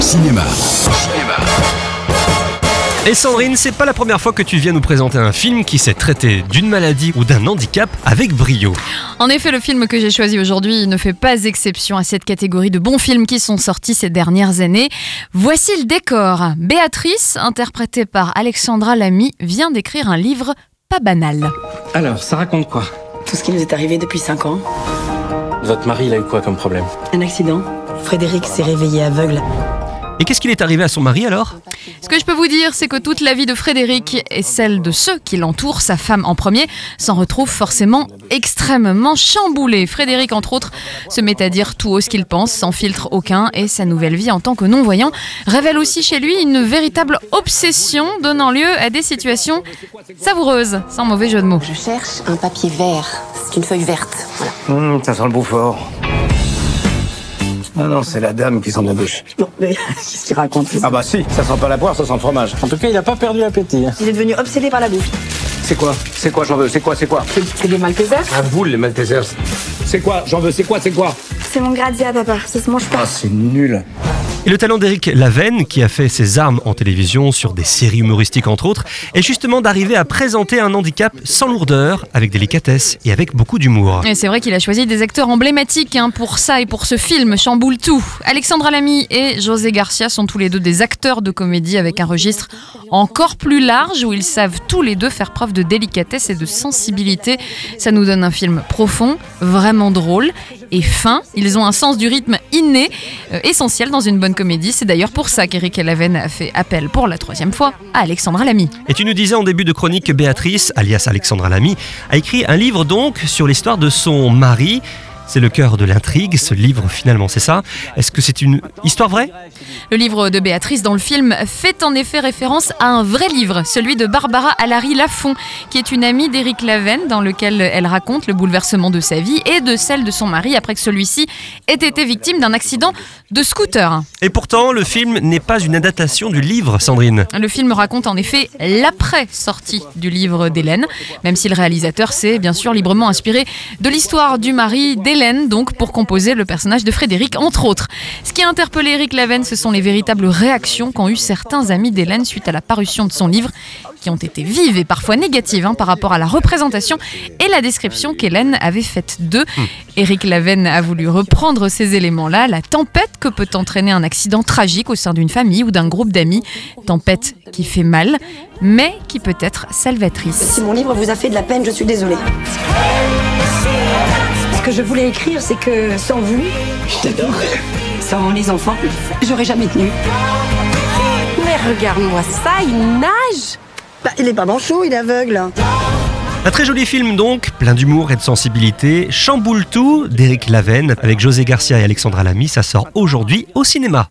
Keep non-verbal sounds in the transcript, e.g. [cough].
cinéma. Et Sandrine, c'est pas la première fois que tu viens nous présenter un film qui s'est traité d'une maladie ou d'un handicap avec brio. En effet, le film que j'ai choisi aujourd'hui ne fait pas exception à cette catégorie de bons films qui sont sortis ces dernières années. Voici le décor. Béatrice, interprétée par Alexandra Lamy, vient d'écrire un livre pas banal. Alors, ça raconte quoi? Tout ce qui nous est arrivé depuis 5 ans. Votre mari, il a eu quoi comme problème? Un accident. Frédéric s'est réveillé aveugle. Et qu'est-ce qu'il est arrivé à son mari alors? Ce que je peux vous dire, c'est que toute la vie de Frédéric et celle de ceux qui l'entourent, sa femme en premier, s'en retrouve forcément extrêmement chamboulée. Frédéric, entre autres, se met à dire tout haut ce qu'il pense, sans filtre aucun, et sa nouvelle vie en tant que non-voyant révèle aussi chez lui une véritable obsession, donnant lieu à des situations savoureuses, sans mauvais jeu de mots. Je cherche un papier vert. C'est une feuille verte. Voilà. Hum, Ça sent le Beaufort. Ah non, c'est la dame qui sent la bouche. Non, mais [laughs] qu'est-ce qu'il raconte Ah bah si, ça sent pas la poire, ça sent le fromage. En tout cas, il a pas perdu l'appétit. hein. Il est devenu obsédé par la bouffe. C'est quoi? C'est quoi, j'en veux? C'est quoi, c'est quoi? C'est des Maltesers À vous, les Maltesers. C'est quoi? J'en veux, c'est quoi, c'est quoi? C'est mon gradient, papa. Ça se mange pas. Ah, c'est nul. Et le talent d'Éric Lavenne, qui a fait ses armes en télévision sur des séries humoristiques entre autres, est justement d'arriver à présenter un handicap sans lourdeur, avec délicatesse et avec beaucoup d'humour. C'est vrai qu'il a choisi des acteurs emblématiques hein, pour ça et pour ce film, chamboule tout. Alexandra Lamy et José Garcia sont tous les deux des acteurs de comédie avec un registre encore plus large où ils savent tous les deux faire preuve de délicatesse et de sensibilité. Ça nous donne un film profond, vraiment drôle et fin. Ils ont un sens du rythme inné, euh, essentiel dans une bonne comédie. C'est d'ailleurs pour ça qu'Éric Elaven a fait appel pour la troisième fois à Alexandra Lamy. Et tu nous disais en début de chronique que Béatrice, alias Alexandra Lamy, a écrit un livre donc sur l'histoire de son mari. C'est le cœur de l'intrigue, ce livre finalement, c'est ça Est-ce que c'est une histoire vraie? Le livre de Béatrice dans le film fait en effet référence à un vrai livre, celui de Barbara Alary Lafont, qui est une amie d'Éric Lavenne, dans lequel elle raconte le bouleversement de sa vie et de celle de son mari après que celui-ci ait été victime d'un accident de scooter. Et pourtant, le film n'est pas une adaptation du livre, Sandrine. Le film raconte en effet l'après-sortie du livre d'Hélène, même si le réalisateur s'est bien sûr librement inspiré de l'histoire du mari d'Hélène, donc pour composer le personnage de Frédéric, entre autres. Ce qui a interpellé Eric Lavenne, ce sont les véritables réactions qu'ont eu certains amis d'Hélène suite à la parution de son livre, qui ont été vives et parfois négatives hein, par rapport à la représentation et la description qu'Hélène avait faite d'eux. Eric Lavenne a voulu reprendre ces éléments-là, la tempête que peut entraîner un accident tragique au sein d'une famille ou d'un groupe d'amis, tempête qui fait mal, mais qui peut être salvatrice. Si mon livre vous a fait de la peine, je suis désolée. Ce que je voulais écrire, c'est que sans vous, je t'adore. Sans les enfants, j'aurais jamais tenu. Mais regarde-moi ça, il nage Bah, il est pas manchot, il est aveugle. Un très joli film donc, plein d'humour et de sensibilité. Chamboule tout d'Éric Lavenne avec José Garcia et Alexandra Lamy, ça sort aujourd'hui au cinéma.